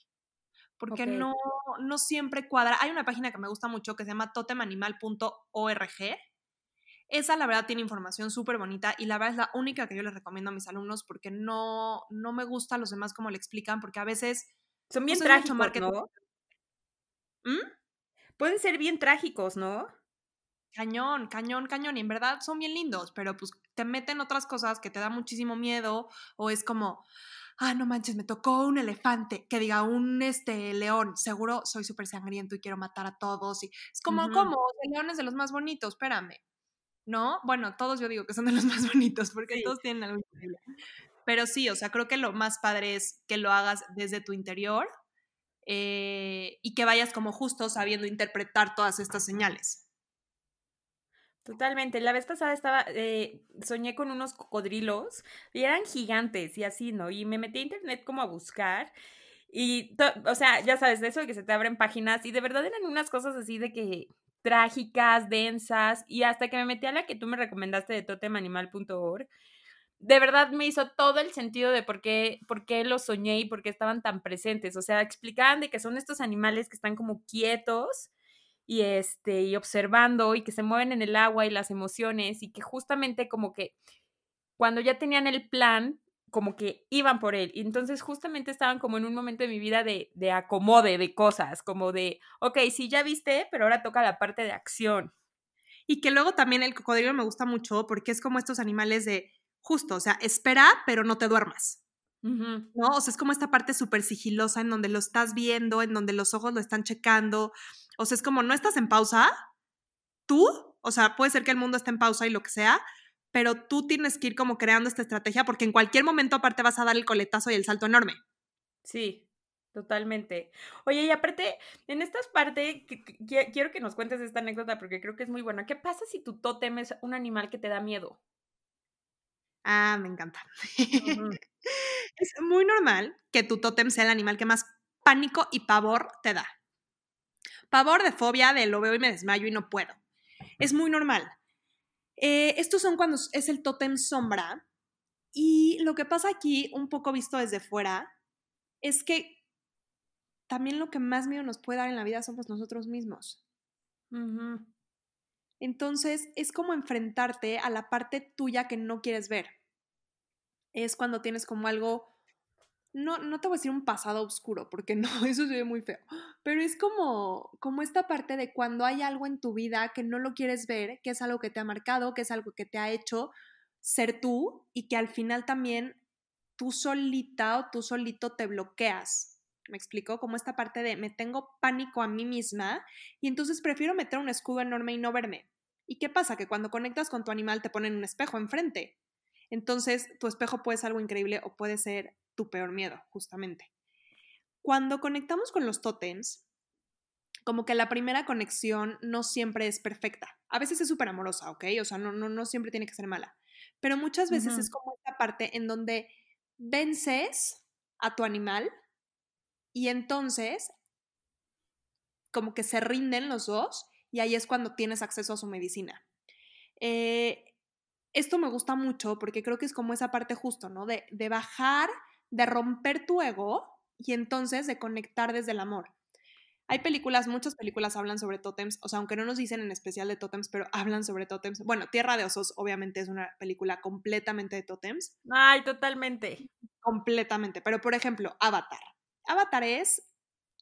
S2: porque no, no siempre cuadra. Hay una página que me gusta mucho que se llama totemanimal.org. Esa, la verdad, tiene información súper bonita y la verdad es la única que yo les recomiendo a mis alumnos porque no, no me gusta a los demás como le explican, porque a veces
S1: Son bien trágicos. ¿no?
S2: ¿Mm?
S1: Pueden ser bien trágicos, ¿no?
S2: Cañón, cañón, cañón. Y en verdad son bien lindos, pero pues te meten otras cosas que te da muchísimo miedo o es como, ah, no manches, me tocó un elefante, que diga un este león, seguro soy súper sangriento y quiero matar a todos. Y es como,
S1: Ujú.
S2: ¿cómo? El león es de los más bonitos, espérame. ¿No? Bueno, todos yo digo que son de los más bonitos porque
S1: Sí.
S2: todos tienen algo increíble. Pero sí, o sea, creo que lo más padre es que lo hagas desde tu interior eh, y que vayas como justo sabiendo interpretar todas estas señales.
S1: Totalmente. La vez pasada estaba, eh, soñé con unos cocodrilos y eran gigantes y así, ¿no? Y me metí a internet como a buscar y, o sea, ya sabes, de eso de que se te abren páginas y de verdad eran unas cosas así de que trágicas, densas y hasta que me metí a la que tú me recomendaste de totemanimal.org, de verdad me hizo todo el sentido de por qué, por qué los soñé y por qué estaban tan presentes. O sea, explicaban de que son estos animales que están como quietos y este y observando y que se mueven en el agua y las emociones y que justamente como que cuando ya tenían el plan como que iban por él y entonces justamente estaban como en un momento de mi vida de, de acomode de cosas como de ok sí ya viste pero ahora toca la parte de acción
S2: Y que luego también el cocodrilo me gusta mucho porque es como estos animales de justo, o sea, espera, pero no te duermas. ¿No? O sea, es como esta parte súper sigilosa en donde lo estás viendo, en donde los ojos lo están checando. O sea, es como no estás en pausa, tú, o sea, puede ser que el mundo esté en pausa y lo que sea, pero tú tienes que ir como creando esta estrategia porque en cualquier momento aparte vas a dar el coletazo y el salto enorme.
S1: sí totalmente oye y aparte en esta parte que- que- qui- quiero que nos cuentes esta anécdota porque creo que es muy buena qué pasa si tu tótem es un animal que te da miedo
S2: Ah, me encanta. Es muy normal que tu tótem sea el animal que más pánico y pavor te da. Pavor de fobia, de lo veo y me desmayo y no puedo. Es muy normal. Eh, estos son cuando es el tótem sombra. Y lo que pasa aquí, un poco visto desde fuera, es que también lo que más miedo nos puede dar en la vida somos nosotros mismos. Entonces, es como enfrentarte a la parte tuya que no quieres ver. Es cuando tienes como algo, no, no te voy a decir un pasado oscuro, porque no, eso se ve muy feo, pero es como, como esta parte de cuando hay algo en tu vida que no lo quieres ver, que es algo que te ha marcado, que es algo que te ha hecho ser tú y que al final también tú solita o tú solito te bloqueas. ¿Me explico? Como esta parte de me tengo pánico a mí misma y entonces prefiero meter un escudo enorme y no verme. ¿Y qué pasa? Que cuando conectas con tu animal te ponen un espejo enfrente. Entonces tu espejo puede ser algo increíble o puede ser tu peor miedo, justamente. Cuando conectamos con los tótems, como que la primera conexión no siempre es perfecta. A veces es súper amorosa, ¿ok? O sea, no, no, no siempre tiene que ser mala. Pero muchas veces es como esta parte en donde vences a tu animal y entonces como que se rinden los dos y ahí es cuando tienes acceso a su medicina. Eh, esto me gusta mucho porque creo que es como esa parte justo, ¿no? De, de bajar, de romper tu ego y entonces de conectar desde el amor. Hay películas, muchas películas hablan sobre tótems, o sea, aunque no nos dicen en especial de tótems, pero hablan sobre tótems. Bueno, Tierra de Osos obviamente es una película completamente de tótems,
S1: Ay, totalmente.
S2: completamente. Pero, por ejemplo, Avatar. Avatar es,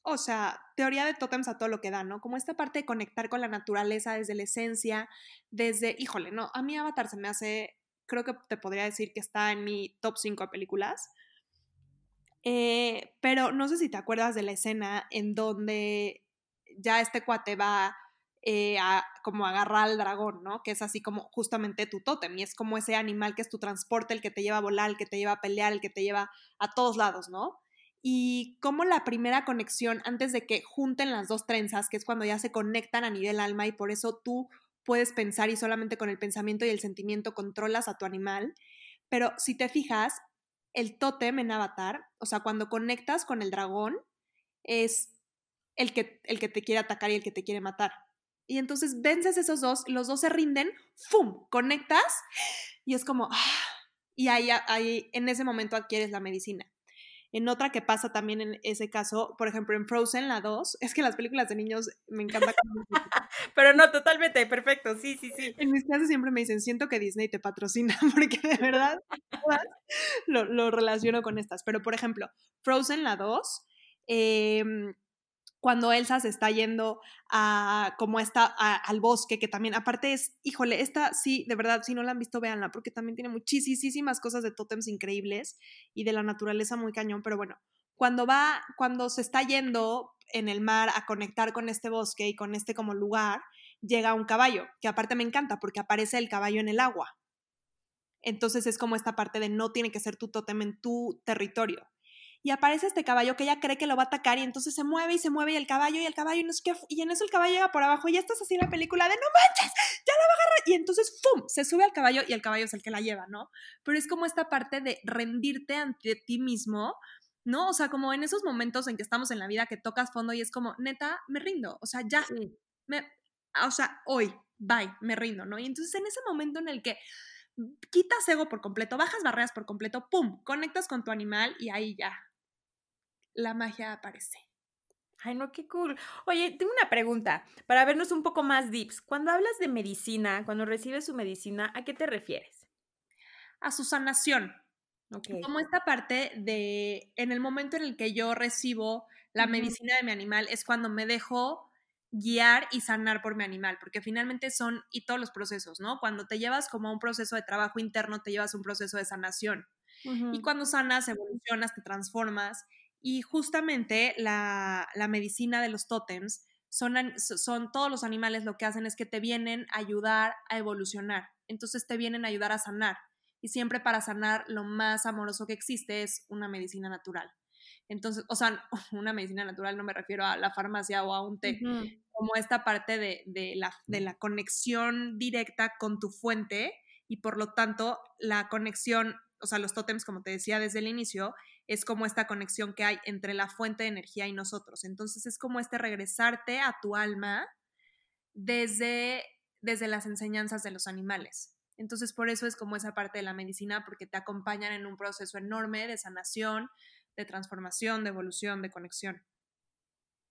S2: o sea, teoría de tótems a todo lo que da, ¿no? Como esta parte de conectar con la naturaleza desde la esencia, desde, híjole, no, a mí Avatar se me hace, creo que te podría decir que está en mi top 5 de películas. Eh, pero no sé si te acuerdas de la escena en donde ya este cuate va eh, a como agarrar al dragón, ¿no? Que es así como justamente tu tótem y es como ese animal que es tu transporte, el que te lleva a volar, el que te lleva a pelear, el que te lleva a todos lados, ¿no? Y como la primera conexión, antes de que junten las dos trenzas, que es cuando ya se conectan a nivel alma y por eso tú puedes pensar y solamente con el pensamiento y el sentimiento controlas a tu animal. Pero si te fijas, el tótem en Avatar, o sea, cuando conectas con el dragón, es el que, el que te quiere atacar y el que te quiere matar. Y entonces vences esos dos, los dos se rinden, ¡fum! Conectas y es como, ¡ah! y ahí, ahí en ese momento adquieres la medicina. En otra que pasa también en ese caso, por ejemplo, en Frozen, la 2, es que las películas de niños me encantan.
S1: Pero no, totalmente, perfecto, sí, sí, sí.
S2: En mis clases siempre me dicen, siento que Disney te patrocina, porque de verdad lo, lo relaciono con estas. Pero, por ejemplo, Frozen, la 2, eh, cuando Elsa se está yendo a como está al bosque, que también aparte es, híjole, esta sí, de verdad, si no la han visto, véanla, porque también tiene muchísimas cosas de tótems increíbles y de la naturaleza muy cañón, pero bueno, cuando va, cuando se está yendo en el mar a conectar con este bosque y con este como lugar, llega un caballo, que aparte me encanta porque aparece el caballo en el agua. Entonces es como esta parte de no tiene que ser tu tótem en tu territorio y aparece este caballo que ella cree que lo va a atacar y entonces se mueve y se mueve y el caballo y el caballo y no sé qué, y en eso el caballo llega por abajo y ya estás así en la película de no manches, ya la va a agarrar y entonces ¡pum! se sube al caballo y el caballo es el que la lleva, ¿no? Pero es como esta parte de rendirte ante ti mismo, ¿no? O sea, como en esos momentos en que estamos en la vida que tocas fondo y es como, neta, me rindo, o sea, ya, me, o sea, hoy, bye, me rindo, ¿no? Y entonces en ese momento en el que quitas ego por completo, bajas barreras por completo, ¡pum! Conectas con tu animal y ahí ya, la magia aparece.
S1: Ay, no, qué cool. Oye, tengo una pregunta para vernos un poco más deeps. Cuando hablas de medicina, cuando recibes su medicina, ¿a qué te refieres?
S2: A su sanación. Okay. Como esta parte de, en el momento en el que yo recibo la medicina de mi animal, es cuando me dejo guiar y sanar por mi animal, porque finalmente son, y todos los procesos, ¿no? Cuando te llevas como a un proceso de trabajo interno, te llevas un proceso de sanación. Y cuando sanas, evolucionas, te transformas y justamente la, medicina de los tótems son, son todos los animales lo que hacen es que te vienen a ayudar a evolucionar. Entonces te vienen a ayudar a sanar. Y siempre para sanar lo más amoroso que existe es una medicina natural. Entonces, o sea, una medicina natural no me refiero a la farmacia o a un té, como esta parte de, de, la, de la conexión directa con tu fuente y por lo tanto la conexión, o sea, los tótems, como te decía desde el inicio, es como esta conexión que hay entre la fuente de energía y nosotros. Entonces es como este regresarte a tu alma desde, desde las enseñanzas de los animales. Entonces por eso es como esa parte de la medicina, porque te acompañan en un proceso enorme de sanación, de transformación, de evolución, de conexión.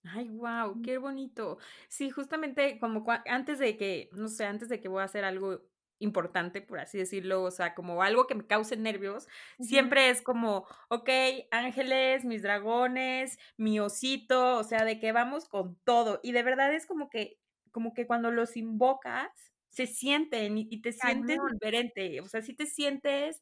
S1: Ay, wow, qué bonito. Sí, justamente como antes de que, no sé, antes de que voy a hacer algo importante, por así decirlo, o sea, como algo que me cause nervios, siempre es como, ok, ángeles, mis dragones, mi osito, o sea, de que vamos con todo. Y de verdad es como que, como que cuando los invocas, se sienten y, te sientes diferente, o sea, si te sientes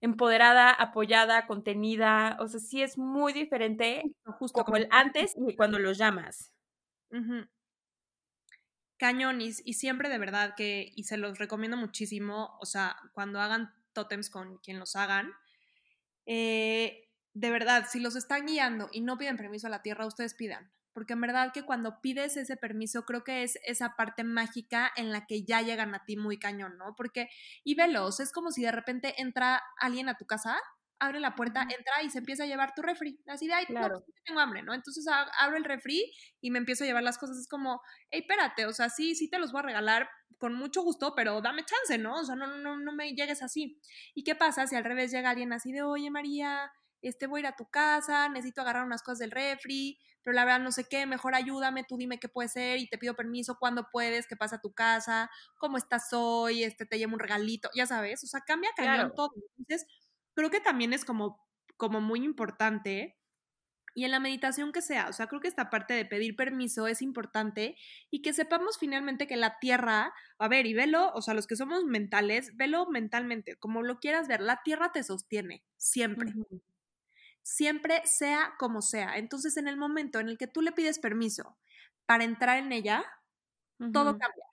S1: empoderada, apoyada, contenida, o sea, sí es muy diferente justo como el antes y cuando los llamas
S2: cañón y, siempre de verdad que, y se los recomiendo muchísimo, o sea, cuando hagan tótems con quien los hagan, eh, de verdad, si los están guiando y no piden permiso a la tierra, ustedes pidan. Porque en verdad que cuando pides ese permiso, creo que es esa parte mágica en la que ya llegan a ti muy cañón, ¿no? Porque, y velos, es como si de repente entra alguien a tu casa abre la puerta, entra y se empieza a llevar tu refri. Así de, ay, claro. no, tengo hambre, ¿no? Entonces abro el refri y me empiezo a llevar las cosas. Es como, hey, espérate, o sea, sí, sí te los voy a regalar con mucho gusto, pero dame chance, ¿no? O sea, no, no, no me llegues así. ¿Y qué pasa si al revés llega alguien así de, oye, María, este, voy a ir a tu casa, necesito agarrar unas cosas del refri, pero la verdad no sé qué, mejor ayúdame, tú dime qué puede ser y te pido permiso, cuándo puedes, qué pasa a tu casa, cómo estás hoy, este, te llevo un regalito, ya sabes, o sea, cambia cañón todo. Entonces, creo que también es como, como muy importante. Y en la meditación que sea, o sea, creo que esta parte de pedir permiso es importante y que sepamos finalmente que la tierra, a ver, y velo, o sea, los que somos mentales, velo mentalmente, como lo quieras ver, la tierra te sostiene, siempre. Siempre sea como sea. Entonces, en el momento en el que tú le pides permiso para entrar en ella, todo cambia,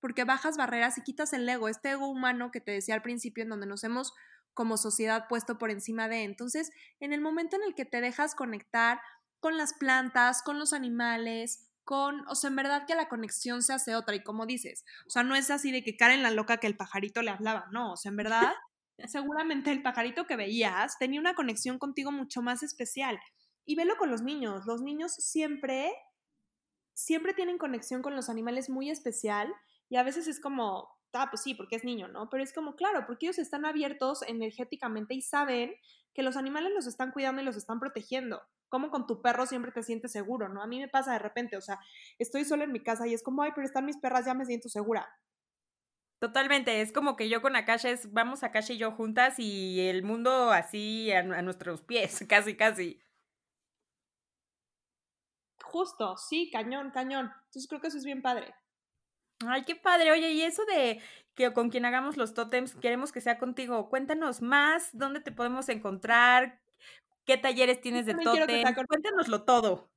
S2: porque bajas barreras y quitas el ego, este ego humano que te decía al principio, en donde nos hemos como sociedad puesto por encima de. Entonces, en el momento en el que te dejas conectar con las plantas, con los animales, con, o sea, en verdad que la conexión se hace otra y como dices, o sea, no es así de que Karen la loca que el pajarito le hablaba, no, o sea, en verdad, seguramente el pajarito que veías tenía una conexión contigo mucho más especial. Y velo con los niños, los niños siempre, siempre tienen conexión con los animales muy especial y a veces es como, ah, pues sí, porque es niño, ¿no? Pero es como, claro, porque ellos están abiertos energéticamente y saben que los animales los están cuidando y los están protegiendo. Como con tu perro siempre te sientes seguro, ¿no? A mí me pasa de repente, o sea, estoy sola en mi casa y es como, ay, pero están mis perras, ya me siento segura.
S1: Totalmente, es como que yo con Akasha es, vamos Akasha y yo juntas y el mundo así a, a nuestros pies, casi, casi.
S2: Justo, sí, cañón, cañón. Entonces creo que eso es bien padre.
S1: Ay, qué padre. Oye, y eso de que con quien hagamos los tótems, queremos que sea contigo. Cuéntanos más, dónde te podemos encontrar, qué talleres tienes de tótem. Cuéntanoslo todo.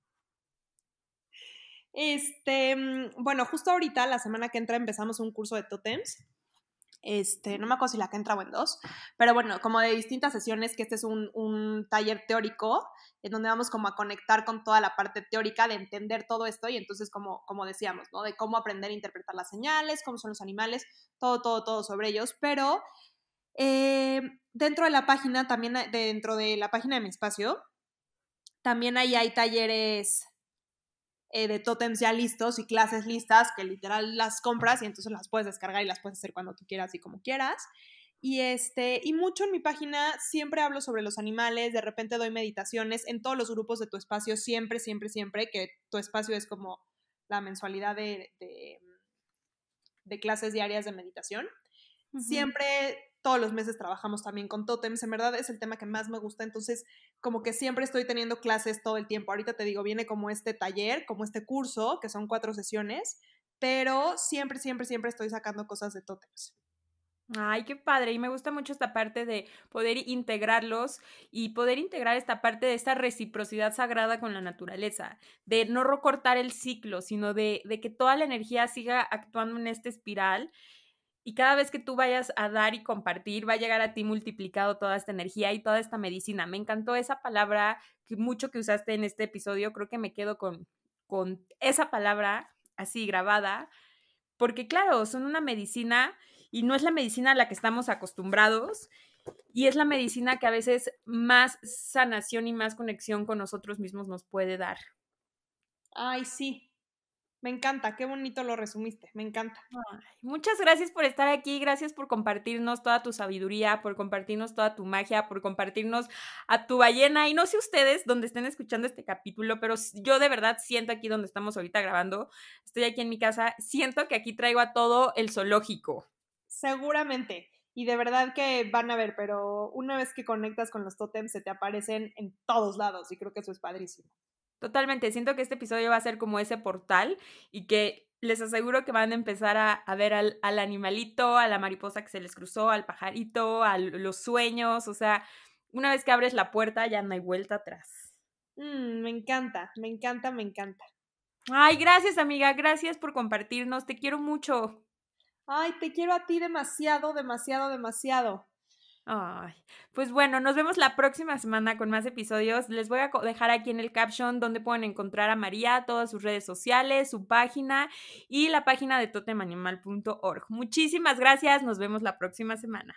S2: Este, mm, bueno, justo ahorita, la semana que entra, empezamos un curso de tótems este, no me acuerdo si la que entra o en dos, pero bueno, como de distintas sesiones, que este es un, un, taller teórico, en donde vamos como a conectar con toda la parte teórica de entender todo esto y entonces como, como decíamos, ¿no? De cómo aprender a interpretar las señales, cómo son los animales, todo, todo, todo sobre ellos, pero eh, dentro de la página, también dentro de la página de mi espacio, también ahí hay talleres eh, de tótems ya listos y clases listas que literal las compras y entonces las puedes descargar y las puedes hacer cuando tú quieras y como quieras. Y, este, y mucho en mi página siempre hablo sobre los animales, de repente doy meditaciones en todos los grupos de tu espacio, siempre, siempre, siempre, que tu espacio es como la mensualidad de, de, clases diarias de meditación. Siempre todos los meses trabajamos también con tótems, en verdad es el tema que más me gusta, entonces como que siempre estoy teniendo clases todo el tiempo. Ahorita te digo, viene como este taller, como este curso, que son cuatro sesiones, pero siempre, siempre, siempre estoy sacando cosas de tótems.
S1: Ay, qué padre. Y me gusta mucho esta parte de poder integrarlos y poder integrar esta parte de esta reciprocidad sagrada con la naturaleza, de no recortar el ciclo, sino de, de que toda la energía siga actuando en esta espiral y cada vez que tú vayas a dar y compartir, va a llegar a ti multiplicado toda esta energía y toda esta medicina. Me encantó esa palabra que mucho que usaste en este episodio. Creo que me quedo con, con esa palabra así grabada, porque claro, son una medicina y no es la medicina a la que estamos acostumbrados y es la medicina que a veces más sanación y más conexión con nosotros mismos nos puede dar.
S2: Ay, sí, me encanta, qué bonito lo resumiste, me encanta.
S1: muchas gracias por estar aquí, gracias por compartirnos toda tu sabiduría, por compartirnos toda tu magia, por compartirnos a tu ballena. Y no sé ustedes dónde estén escuchando este capítulo, pero yo de verdad siento aquí donde estamos ahorita grabando, estoy aquí en mi casa, siento que aquí traigo a todo el zoológico.
S2: Seguramente. Y de verdad que van a ver, pero una vez que conectas con los tótems se te aparecen en todos lados y creo que eso es padrísimo.
S1: Totalmente, siento que este episodio va a ser como ese portal y que les aseguro que van a empezar a, ver al, animalito, a la mariposa que se les cruzó, al pajarito, a los sueños, o sea, una vez que abres la puerta ya no hay vuelta atrás.
S2: Mm, me encanta, me encanta, me encanta.
S1: Ay, gracias amiga, gracias por compartirnos, te quiero mucho.
S2: Ay, te quiero a ti demasiado, demasiado, demasiado.
S1: Ay, pues bueno, nos vemos la próxima semana con más episodios. Les voy a dejar aquí en el caption donde pueden encontrar a María, todas sus redes sociales, su página y la página de totemanimal.org. Muchísimas gracias, nos vemos la próxima semana.